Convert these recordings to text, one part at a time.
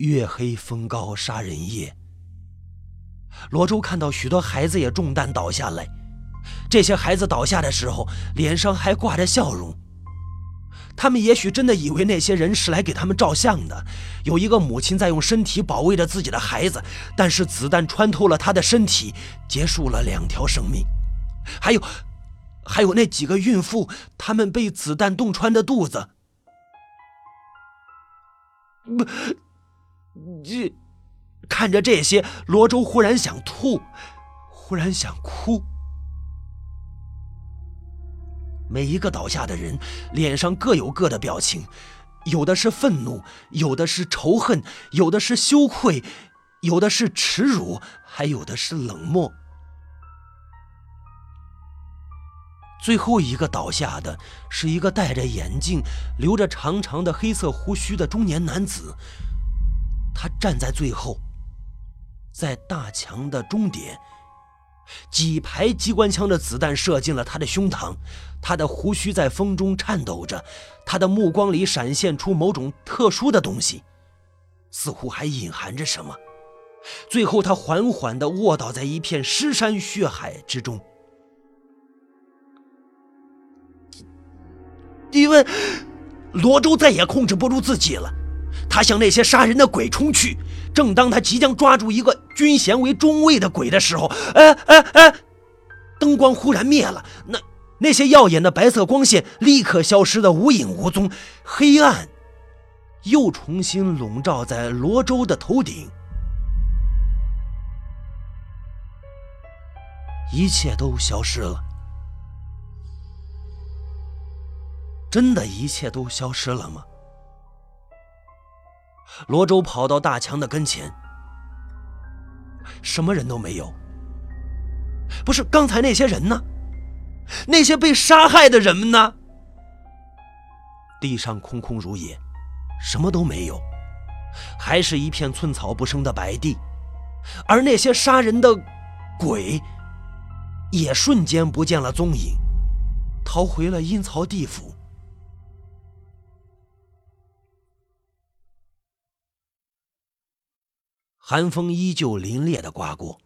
月黑风高杀人夜。罗周看到许多孩子也中弹倒下来，这些孩子倒下的时候脸上还挂着笑容。他们也许真的以为那些人是来给他们照相的。有一个母亲在用身体保卫着自己的孩子，但是子弹穿透了他的身体，结束了两条生命。还有，还有那几个孕妇，他们被子弹洞穿的肚子。不，这看着这些，罗周忽然想吐，忽然想哭。每一个倒下的人脸上各有各的表情，有的是愤怒，有的是仇恨，有的是羞愧，有的是耻辱，还有的是冷漠。最后一个倒下的是一个戴着眼镜、留着长长的黑色胡须的中年男子，他站在最后，在大墙的终点。几排机关枪的子弹射进了他的胸膛，他的胡须在风中颤抖着，他的目光里闪现出某种特殊的东西，似乎还隐含着什么。最后，他缓缓地卧倒在一片尸山血海之中。因为罗周再也控制不住自己了。他向那些杀人的鬼冲去，正当他即将抓住一个军衔为中尉的鬼的时候，哎哎哎！灯光忽然灭了，那那些耀眼的白色光线立刻消失的无影无踪，黑暗又重新笼罩在罗周的头顶，一切都消失了。真的一切都消失了吗？罗周跑到大墙的跟前，什么人都没有。不是刚才那些人呢？那些被杀害的人们呢？地上空空如也，什么都没有，还是一片寸草不生的白地。而那些杀人的鬼，也瞬间不见了踪影，逃回了阴曹地府。寒风依旧凛冽的刮过，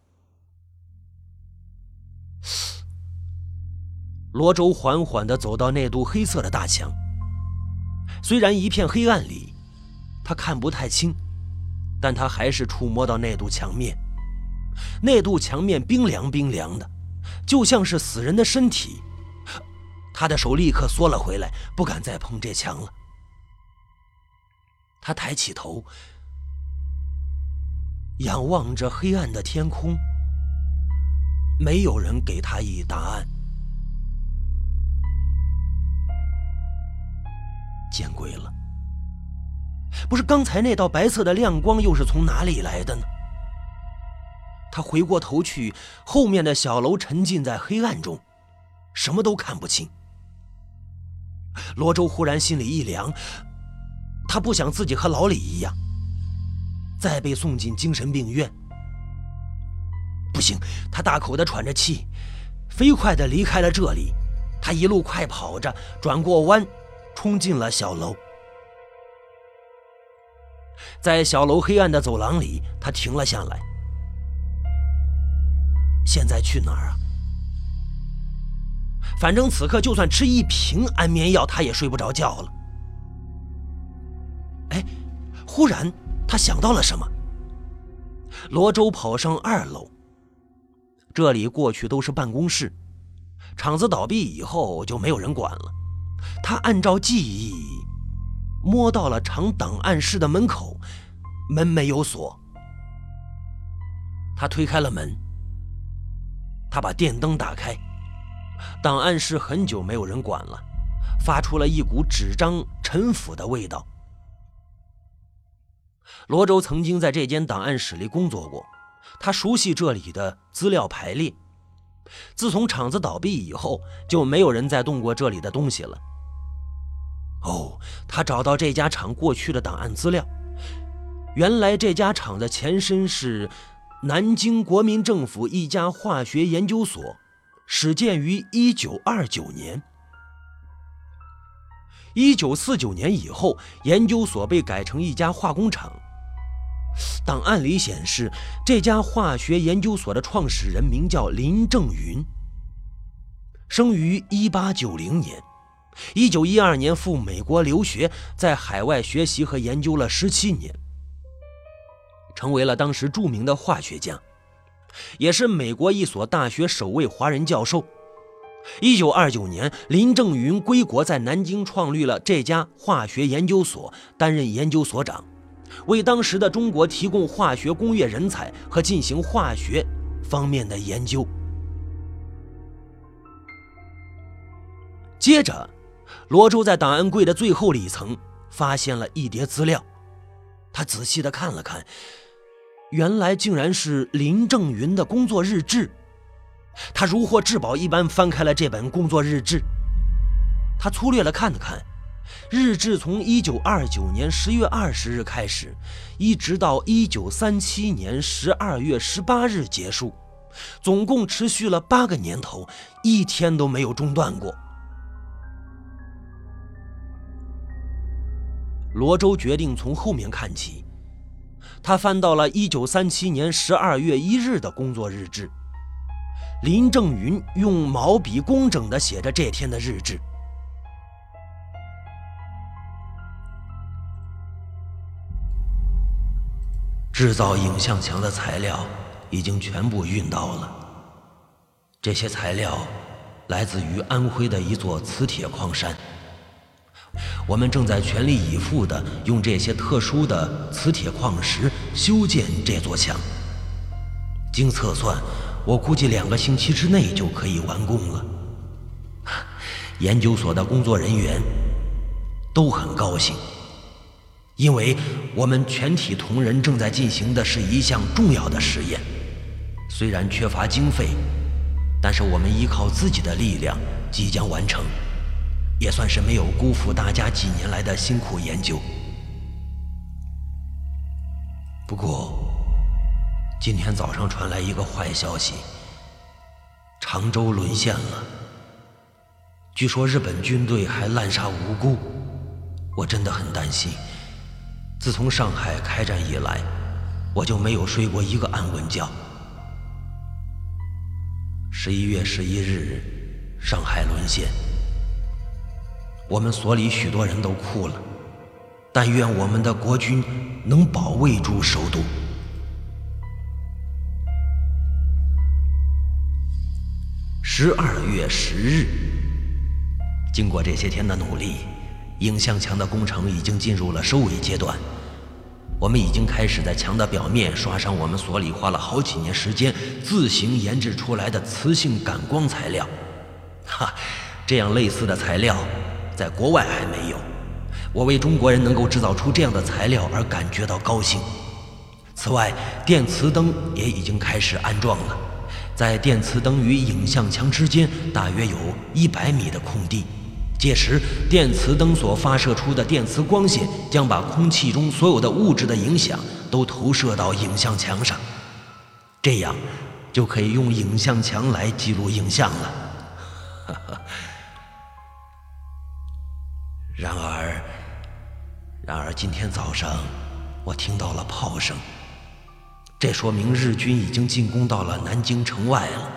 罗周缓缓的走到那堵黑色的大墙。虽然一片黑暗里，他看不太清，但他还是触摸到那堵墙面。那堵墙面冰凉冰凉的，就像是死人的身体。他的手立刻缩了回来，不敢再碰这墙了。他抬起头。仰望着黑暗的天空，没有人给他以答案。见鬼了！不是刚才那道白色的亮光又是从哪里来的呢？他回过头去，后面的小楼沉浸在黑暗中，什么都看不清。罗周忽然心里一凉，他不想自己和老李一样。再被送进精神病院，不行！他大口的喘着气，飞快的离开了这里。他一路快跑着，转过弯，冲进了小楼。在小楼黑暗的走廊里，他停了下来。现在去哪儿啊？反正此刻就算吃一瓶安眠药，他也睡不着觉了。哎，忽然。他想到了什么？罗周跑上二楼。这里过去都是办公室，厂子倒闭以后就没有人管了。他按照记忆摸到了厂档案室的门口，门没有锁。他推开了门，他把电灯打开，档案室很久没有人管了，发出了一股纸张陈腐的味道。罗周曾经在这间档案室里工作过，他熟悉这里的资料排列。自从厂子倒闭以后，就没有人再动过这里的东西了。哦，他找到这家厂过去的档案资料，原来这家厂的前身是南京国民政府一家化学研究所，始建于1929年。1949年以后，研究所被改成一家化工厂。档案里显示，这家化学研究所的创始人名叫林正云，生于1890年，1912年赴美国留学，在海外学习和研究了17年，成为了当时著名的化学家，也是美国一所大学首位华人教授。1929年，林正云归国，在南京创立了这家化学研究所，担任研究所长。为当时的中国提供化学工业人才和进行化学方面的研究。接着，罗周在档案柜的最后里层发现了一叠资料，他仔细的看了看，原来竟然是林正云的工作日志。他如获至宝一般翻开了这本工作日志，他粗略的看了看。日志从一九二九年十月二十日开始，一直到一九三七年十二月十八日结束，总共持续了八个年头，一天都没有中断过。罗周决定从后面看起，他翻到了一九三七年十二月一日的工作日志，林正云用毛笔工整地写着这天的日志。制造影像墙的材料已经全部运到了。这些材料来自于安徽的一座磁铁矿山。我们正在全力以赴地用这些特殊的磁铁矿石修建这座墙。经测算，我估计两个星期之内就可以完工了。研究所的工作人员都很高兴。因为我们全体同仁正在进行的是一项重要的实验，虽然缺乏经费，但是我们依靠自己的力量即将完成，也算是没有辜负大家几年来的辛苦研究。不过，今天早上传来一个坏消息：常州沦陷了。据说日本军队还滥杀无辜，我真的很担心。自从上海开战以来，我就没有睡过一个安稳觉。十一月十一日，上海沦陷，我们所里许多人都哭了。但愿我们的国军能保卫住首都。十二月十日，经过这些天的努力。影像墙的工程已经进入了收尾阶段，我们已经开始在墙的表面刷上我们所里花了好几年时间自行研制出来的磁性感光材料。哈，这样类似的材料在国外还没有，我为中国人能够制造出这样的材料而感觉到高兴。此外，电磁灯也已经开始安装了，在电磁灯与影像墙之间大约有一百米的空地。届时，电磁灯所发射出的电磁光线将把空气中所有的物质的影响都投射到影像墙上，这样就可以用影像墙来记录影像了。然而，然而今天早上我听到了炮声，这说明日军已经进攻到了南京城外了。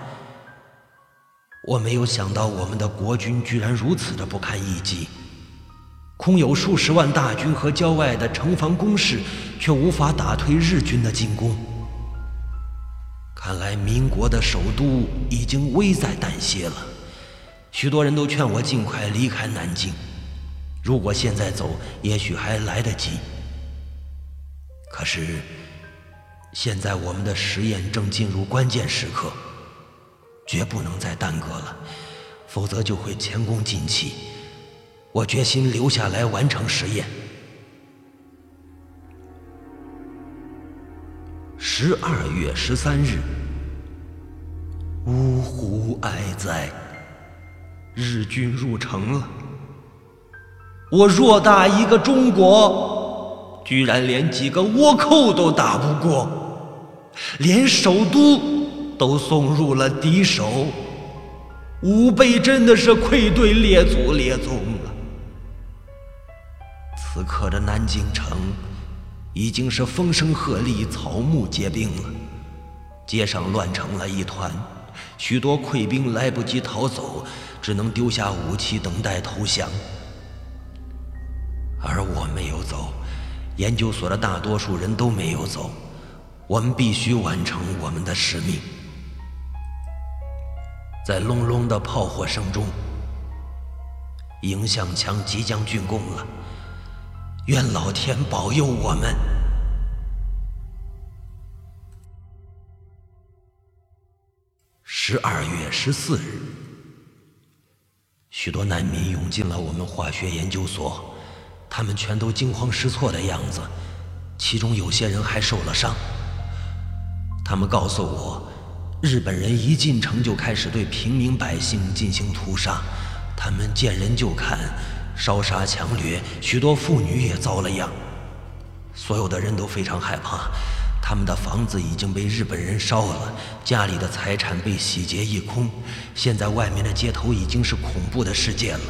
我没有想到，我们的国军居然如此的不堪一击，空有数十万大军和郊外的城防工事，却无法打退日军的进攻。看来民国的首都已经危在旦夕了。许多人都劝我尽快离开南京，如果现在走，也许还来得及。可是，现在我们的实验正进入关键时刻。绝不能再耽搁了，否则就会前功尽弃。我决心留下来完成实验。十二月十三日，呜呼哀哉！日军入城了。我偌大一个中国，居然连几个倭寇都打不过，连首都。都送入了敌手，吾辈真的是愧对列祖列宗了。此刻的南京城已经是风声鹤唳，草木皆兵了。街上乱成了一团，许多溃兵来不及逃走，只能丢下武器等待投降。而我没有走，研究所的大多数人都没有走。我们必须完成我们的使命。在隆隆的炮火声中，迎向墙即将竣工了。愿老天保佑我们。十二月十四日，许多难民涌进了我们化学研究所，他们全都惊慌失措的样子，其中有些人还受了伤。他们告诉我，日本人一进城就开始对平民百姓进行屠杀，他们见人就砍，烧杀抢掠，许多妇女也遭了殃。所有的人都非常害怕，他们的房子已经被日本人烧了，家里的财产被洗劫一空，现在外面的街头已经是恐怖的世界了。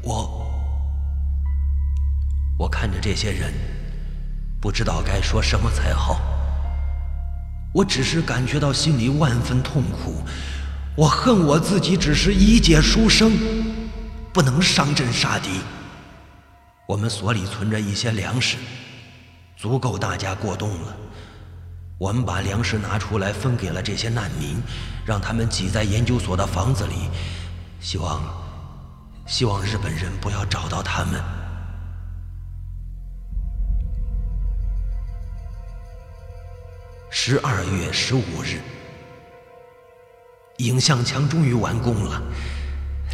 我，我看着这些人，不知道该说什么才好。我只是感觉到心里万分痛苦，我恨我自己只是一介书生，不能上阵杀敌。我们所里存着一些粮食，足够大家过冬了。我们把粮食拿出来分给了这些难民，让他们挤在研究所的房子里，希望，希望日本人不要找到他们。十二月十五日，影像墙终于完工了。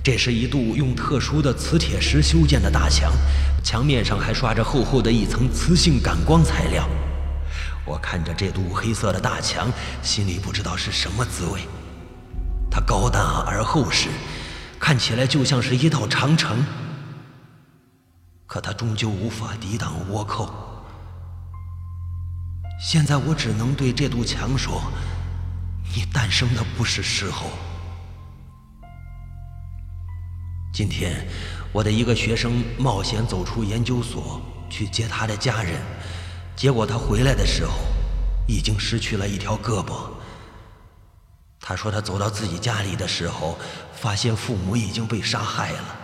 这是一堵用特殊的磁铁石修建的大墙，墙面上还刷着厚厚的一层磁性感光材料。我看着这堵黑色的大墙，心里不知道是什么滋味。它高大而厚实，看起来就像是一道长城，可它终究无法抵挡倭寇。现在我只能对这堵墙说：“你诞生的不是时候。”今天，我的一个学生冒险走出研究所去接他的家人，结果他回来的时候已经失去了一条胳膊。他说他走到自己家里的时候，发现父母已经被杀害了，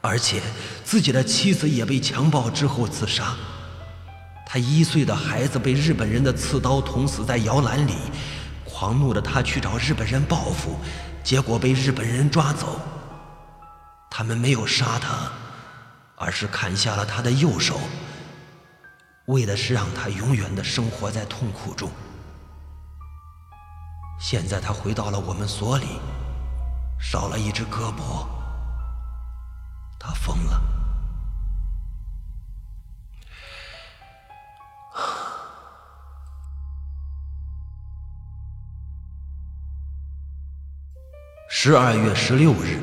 而且自己的妻子也被强暴之后自杀。他一岁的孩子被日本人的刺刀捅死在摇篮里，狂怒的他去找日本人报复，结果被日本人抓走。他们没有杀他，而是砍下了他的右手，为的是让他永远的生活在痛苦中。现在他回到了我们所里，少了一只胳膊，他疯了。十二月十六日，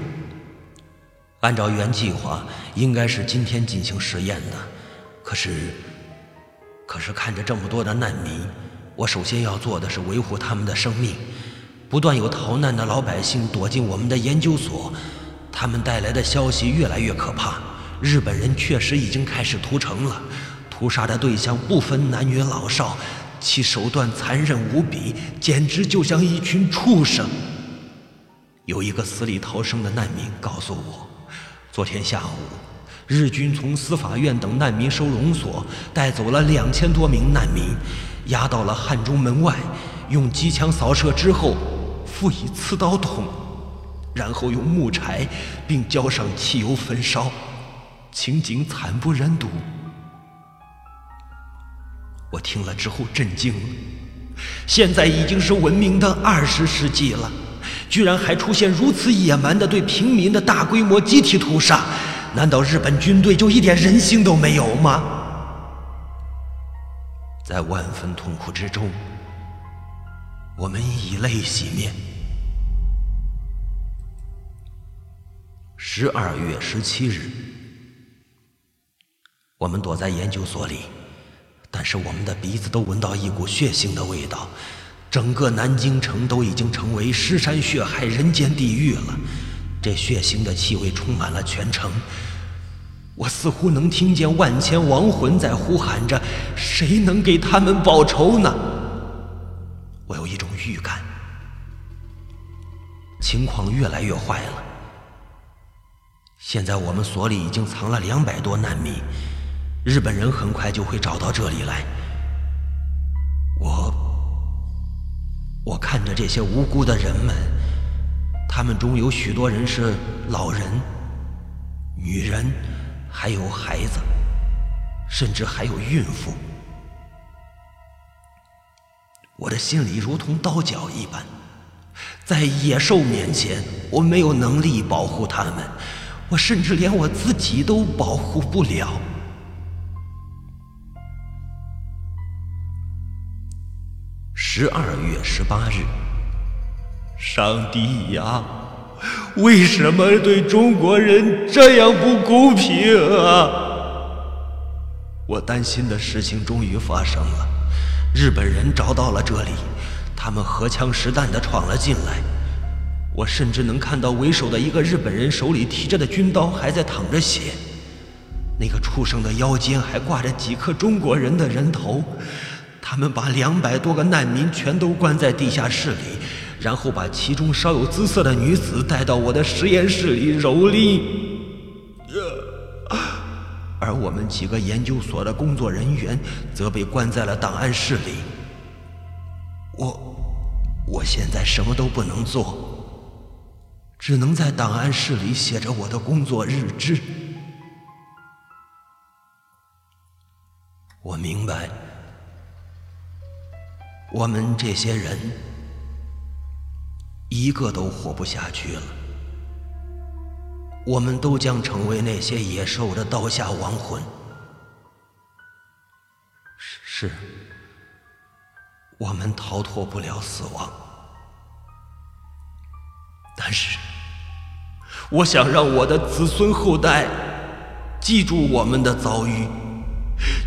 按照原计划，应该是今天进行实验的。可是，可是看着这么多的难民，我首先要做的是维护他们的生命。不断有逃难的老百姓躲进我们的研究所，他们带来的消息越来越可怕。日本人确实已经开始屠城了，屠杀的对象不分男女老少，其手段残忍无比，简直就像一群畜生。有一个死里逃生的难民告诉我，昨天下午，日军从司法院等难民收容所带走了两千多名难民，押到了汉中门外，用机枪扫射之后，附以刺刀捅，然后用木柴并浇上汽油焚烧，情景惨不忍睹。我听了之后震惊了，现在已经是文明的二十世纪了。居然还出现如此野蛮的对平民的大规模集体屠杀，难道日本军队就一点人性都没有吗？在万分痛苦之中，我们以泪洗面。十二月十七日，我们躲在研究所里，但是我们的鼻子都闻到一股血腥的味道。整个南京城都已经成为尸山血海、人间地狱了，这血腥的气味充满了全城。我似乎能听见万千亡魂在呼喊着：“谁能给他们报仇呢？”我有一种预感，情况越来越坏了。现在我们所里已经藏了两百多难民，日本人很快就会找到这里来。我看着这些无辜的人们，他们中有许多人是老人、女人。还有孩子，甚至还有孕妇，我的心里如同刀绞一般。在野兽面前，我没有能力保护他们，我甚至连我自己都保护不了。十二月十八日，上帝呀！为什么对中国人这样不公平啊？我担心的事情终于发生了，日本人找到了这里，他们荷枪实弹地闯了进来。我甚至能看到为首的一个日本人手里提着的军刀还在淌着血，那个畜生的腰间还挂着几颗中国人的人头。他们把两百多个难民全都关在地下室里。然后把其中稍有姿色的女子带到我的实验室里蹂躏，而我们几个研究所的工作人员则被关在了档案室里。我，我现在什么都不能做，只能在档案室里写着我的工作日志。我明白，我们这些人。一个都活不下去了，我们都将成为那些野兽的刀下亡魂。是，我们逃脱不了死亡。但是，我想让我的子孙后代记住我们的遭遇，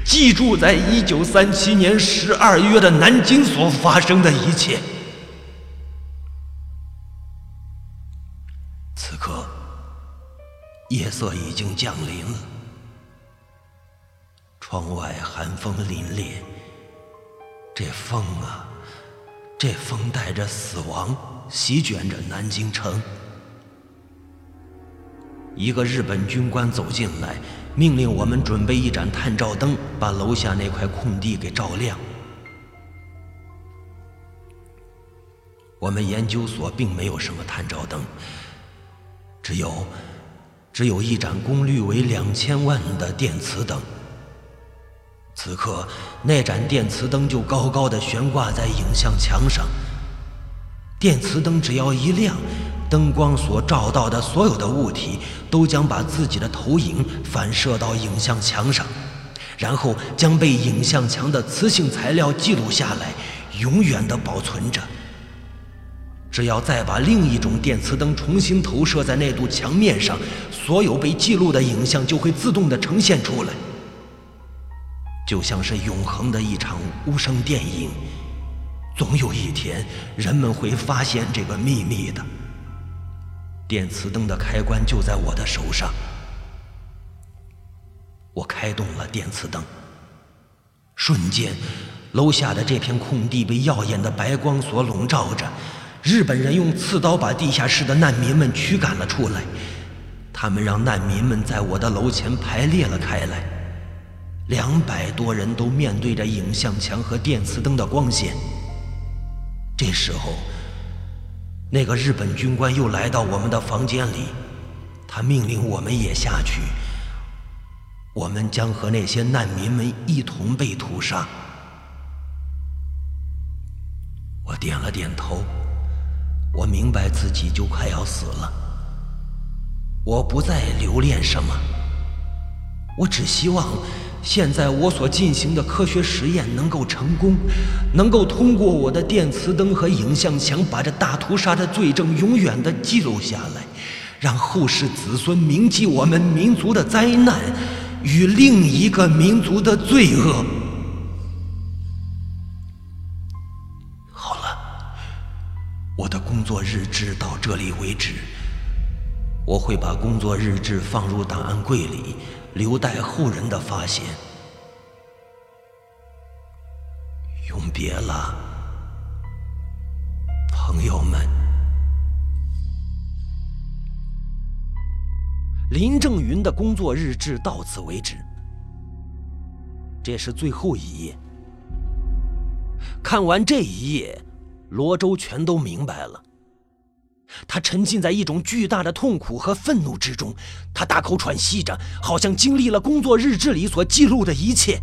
记住在一九三七年十二月的南京所发生的一切。此刻，夜色已经降临了。窗外寒风凛冽，这风啊，这风带着死亡，席卷着南京城。一个日本军官走进来，命令我们准备一盏探照灯，把楼下那块空地给照亮。我们研究所并没有什么探照灯。只有，只有一盏功率为两千万的电磁灯。此刻，那盏电磁灯就高高的悬挂在影像墙上。电磁灯只要一亮，灯光所照到的所有的物体都将把自己的投影反射到影像墙上，然后将被影像墙的磁性材料记录下来，永远的保存着。只要再把另一种电磁灯重新投射在那堵墙面上，所有被记录的影像就会自动的呈现出来，就像是永恒的一场无声电影。总有一天，人们会发现这个秘密的。电磁灯的开关就在我的手上，我开动了电磁灯，瞬间，楼下的这片空地被耀眼的白光所笼罩着。日本人用刺刀把地下室的难民们驱赶了出来，他们让难民们在我的楼前排列了开来，两百多人都面对着影像墙和电磁灯的光线。这时候，那个日本军官又来到我们的房间里，他命令我们也下去，我们将和那些难民们一同被屠杀。我点了点头。我明白自己就快要死了，我不再留恋什么，我只希望现在我所进行的科学实验能够成功，能够通过我的电磁灯和影像墙把这大屠杀的罪证永远的记录下来，让后世子孙铭记我们民族的灾难与另一个民族的罪恶。好了我的工作日志到这里为止。我会把工作日志放入档案柜里，留待后人的发现。永别了，朋友们。林正云的工作日志到此为止，这是最后一页。看完这一页，罗周全都明白了。他沉浸在一种巨大的痛苦和愤怒之中，他大口喘息着，好像经历了工作日志里所记录的一切。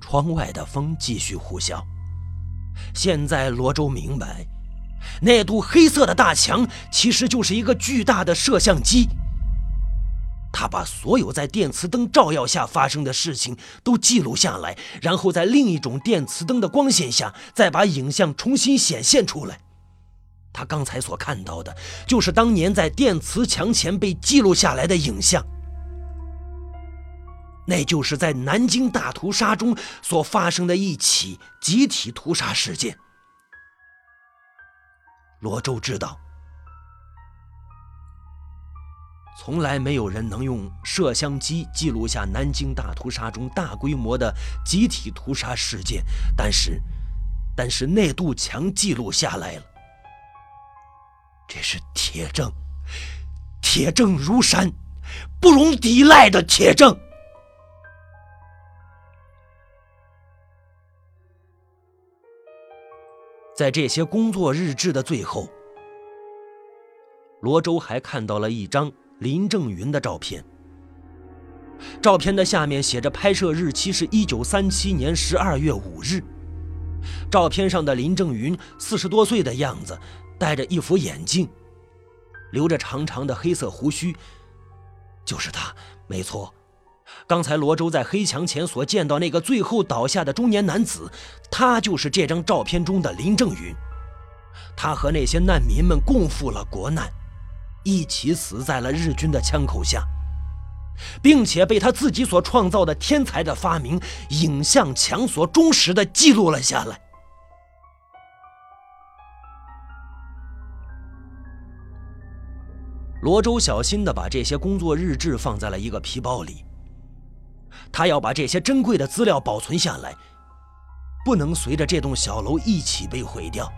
窗外的风继续呼啸。现在罗周明白，那堵黑色的大墙其实就是一个巨大的摄像机。他把所有在电磁灯照耀下发生的事情都记录下来，然后在另一种电磁灯的光线下，再把影像重新显现出来。他刚才所看到的，就是当年在电磁墙前被记录下来的影像。那就是在南京大屠杀中所发生的一起集体屠杀事件。罗周知道，从来没有人能用摄像机记录下南京大屠杀中大规模的集体屠杀事件，但是，但是那堵墙记录下来了。这是铁证，铁证如山，不容抵赖的铁证。在这些工作日志的最后，罗周还看到了一张林正云的照片。照片的下面写着拍摄日期是一九三七年十二月五日。照片上的林正云四十多岁的样子，戴着一副眼镜，留着长长的黑色胡须，就是他，没错。刚才罗周在黑墙前所见到那个最后倒下的中年男子，他就是这张照片中的林正云。他和那些难民们共赴了国难，一起死在了日军的枪口下，并且被他自己所创造的天才的发明——影像墙所忠实的记录了下来。罗周小心地把这些工作日志放在了一个皮包里。他要把这些珍贵的资料保存下来，不能随着这栋小楼一起被毁掉。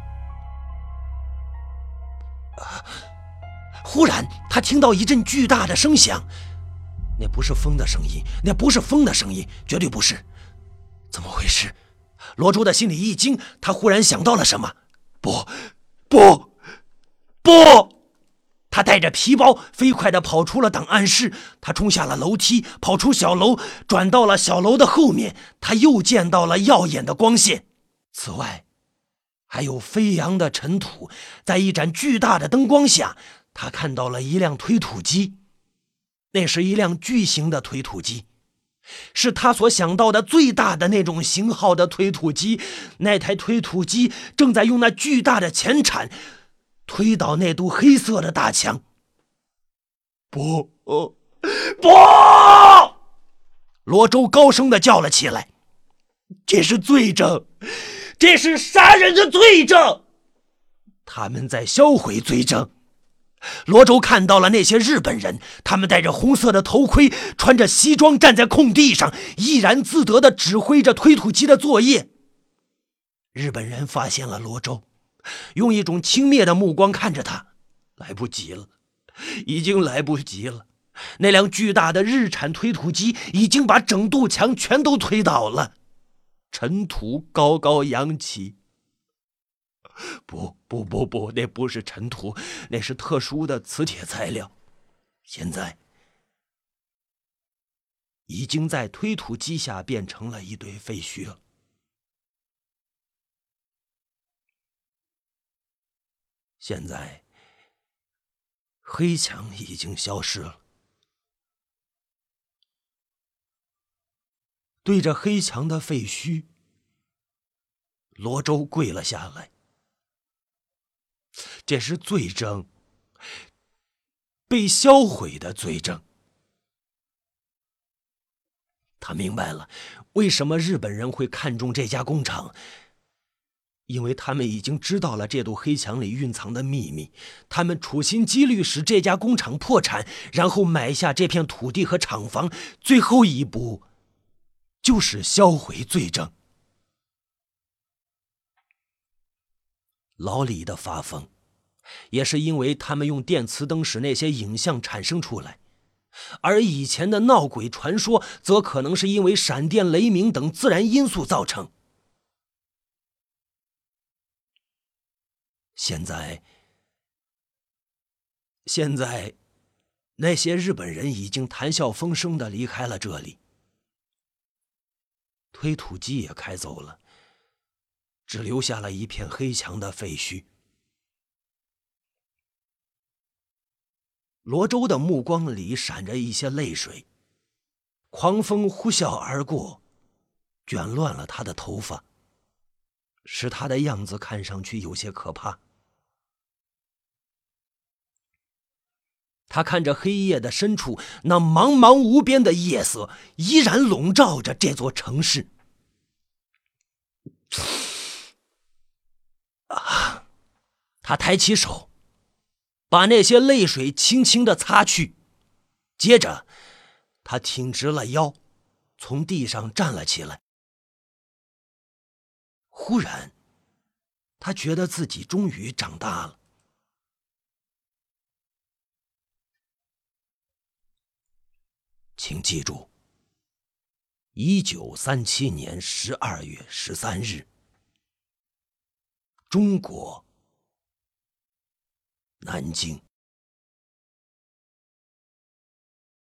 忽然，他听到一阵巨大的声响，那不是风的声音，那不是风的声音，绝对不是。怎么回事？罗珠的心里一惊，他忽然想到了什么。不，不，不！他带着皮包飞快地跑出了档案室，他冲下了楼梯，跑出小楼，转到了小楼的后面。他又见到了耀眼的光线，此外，还有飞扬的尘土。在一盏巨大的灯光下，他看到了一辆推土机，那是一辆巨型的推土机，是他所想到的最大的那种型号的推土机。那台推土机正在用那巨大的前铲。推倒那堵黑色的大墙！不，不！罗周高声的叫了起来：“这是罪证，这是杀人的罪证！他们在销毁罪证。”罗周看到了那些日本人，他们戴着红色的头盔，穿着西装，站在空地上，怡然自得的指挥着推土机的作业。日本人发现了罗周。用一种轻蔑的目光看着他，来不及了，已经来不及了。那辆巨大的日产推土机已经把整堵墙全都推倒了，尘土高高扬起。不不不不，那不是尘土，那是特殊的磁铁材料。现在已经在推土机下变成了一堆废墟了。现在，黑墙已经消失了。对着黑墙的废墟，罗周跪了下来。这是罪证，被销毁的罪证。他明白了，为什么日本人会看中这家工厂。因为他们已经知道了这堵黑墙里蕴藏的秘密，他们处心积虑使这家工厂破产，然后买下这片土地和厂房，最后一步就是销毁罪证。老李的发疯，也是因为他们用电磁灯使那些影像产生出来，而以前的闹鬼传说，则可能是因为闪电、雷鸣等自然因素造成。现在，现在，那些日本人已经谈笑风生的离开了这里，推土机也开走了，只留下了一片黑墙的废墟。罗周的目光里闪着一些泪水，狂风呼啸而过，卷乱了他的头发，使他的样子看上去有些可怕。他看着黑夜的深处，那茫茫无边的夜色依然笼罩着这座城市。啊！他抬起手，把那些泪水轻轻的擦去，接着，他挺直了腰，从地上站了起来。忽然，他觉得自己终于长大了。请记住，一九三七年十二月十三日，中国南京。